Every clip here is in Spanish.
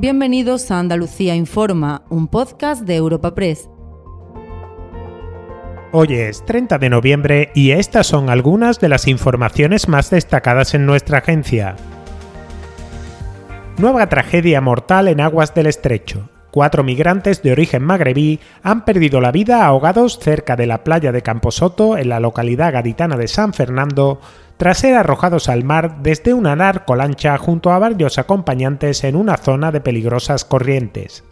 Bienvenidos a Andalucía Informa, un podcast de Europa Press. Hoy es 30 de noviembre y estas son algunas de las informaciones más destacadas en nuestra agencia. Nueva tragedia mortal en aguas del estrecho. Cuatro migrantes de origen magrebí han perdido la vida ahogados cerca de la playa de Camposoto, en la localidad gaditana de San Fernando, tras ser arrojados al mar desde una narcolancha junto a varios acompañantes en una zona de peligrosas corrientes.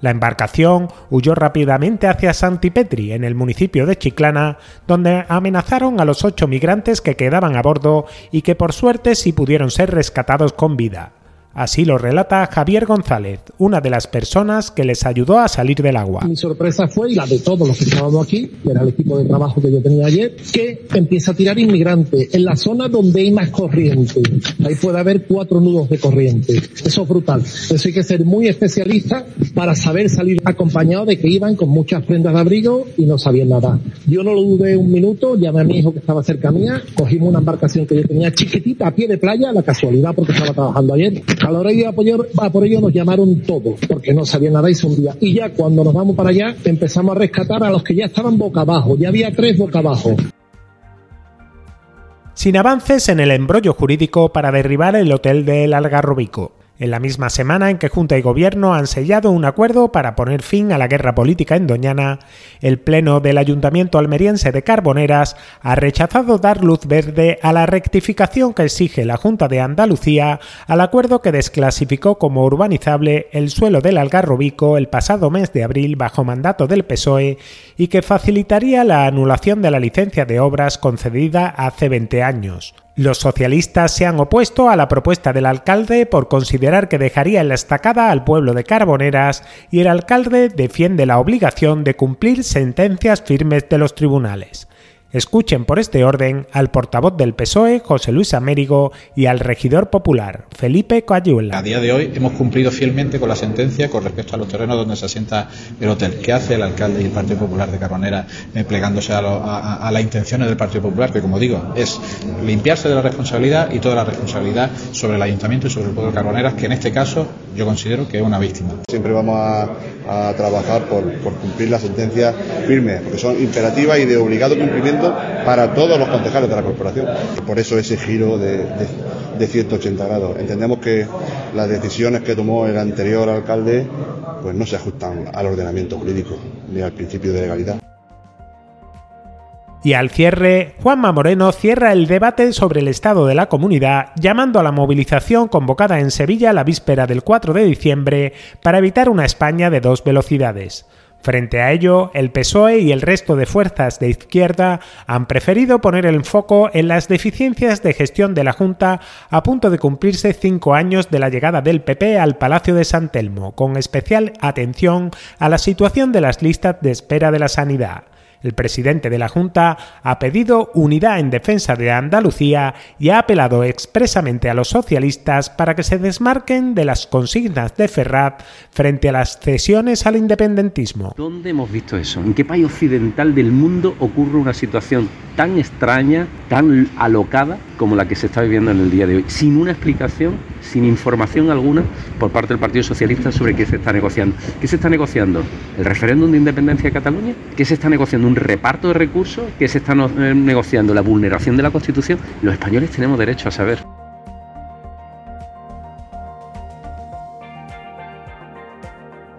La embarcación huyó rápidamente hacia Santipetri, en el municipio de Chiclana, donde amenazaron a los ocho migrantes que quedaban a bordo y que por suerte sí pudieron ser rescatados con vida. Así lo relata Javier González, una de las personas que les ayudó a salir del agua. Mi sorpresa fue, y la de todos los que estábamos aquí, que era el equipo de trabajo que yo tenía ayer, que empieza a tirar inmigrantes en la zona donde hay más corriente. Ahí puede haber cuatro nudos de corriente. Eso es brutal. Eso hay que ser muy especialista para saber salir acompañado de que iban con muchas prendas de abrigo y no sabían nada. Yo no lo dudé un minuto, llamé a mi hijo que estaba cerca mía, cogimos una embarcación que yo tenía chiquitita a pie de playa, la casualidad porque estaba trabajando ayer a la hora de ir a por ello nos llamaron todos, porque no sabía nada y se hundía. Y ya cuando nos vamos para allá, empezamos a rescatar a los que ya estaban boca abajo. Ya había tres boca abajo. Sin avances en el embrollo jurídico para derribar el hotel del Algarrobico en la misma semana en que Junta y Gobierno han sellado un acuerdo para poner fin a la guerra política en Doñana, el Pleno del Ayuntamiento almeriense de Carboneras ha rechazado dar luz verde a la rectificación que exige la Junta de Andalucía al acuerdo que desclasificó como urbanizable el suelo del Algarrobico el pasado mes de abril bajo mandato del PSOE y que facilitaría la anulación de la licencia de obras concedida hace 20 años. Los socialistas se han opuesto a la propuesta del alcalde por considerar que dejaría en la estacada al pueblo de Carboneras y el alcalde defiende la obligación de cumplir sentencias firmes de los tribunales. Escuchen por este orden al portavoz del PSOE, José Luis Amérigo, y al regidor popular, Felipe Coayuela. A día de hoy hemos cumplido fielmente con la sentencia con respecto a los terrenos donde se asienta el hotel. ¿Qué hace el alcalde y el Partido Popular de Carbonera eh, plegándose a, las intenciones del Partido Popular? Que, como digo, es limpiarse de la responsabilidad y toda la responsabilidad sobre el ayuntamiento y sobre el pueblo de Carboneras, que en este caso yo considero que es una víctima. Siempre vamos a, trabajar por, cumplir las sentencias firmes, porque son imperativas y de obligado cumplimiento para todos los concejales de la corporación. Por eso ese giro de, de, 180 grados. Entendemos que las decisiones que tomó el anterior alcalde pues no se ajustan al ordenamiento jurídico ni al principio de legalidad. Y al cierre, Juanma Moreno cierra el debate sobre el estado de la comunidad, llamando a la movilización convocada en Sevilla la víspera del 4 de diciembre para evitar una España de dos velocidades. Frente a ello, el PSOE y el resto de fuerzas de izquierda han preferido poner el foco en las deficiencias de gestión de la Junta a punto de cumplirse cinco años de la llegada del PP al Palacio de San Telmo, con especial atención a la situación de las listas de espera de la sanidad. El presidente de la Junta ha pedido unidad en defensa de Andalucía y ha apelado expresamente a los socialistas para que se desmarquen de las consignas de Ferrat frente a las cesiones al independentismo. ¿Dónde hemos visto eso? ¿En qué país occidental del mundo ocurre una situación tan extraña, tan alocada como la que se está viviendo en el día de hoy? Sin una explicación, sin información alguna por parte del Partido Socialista sobre qué se está negociando. ¿Qué se está negociando? ¿El referéndum de independencia de Cataluña? ¿Qué se está negociando? un reparto de recursos que se está eh, negociando, la vulneración de la Constitución, los españoles tenemos derecho a saber.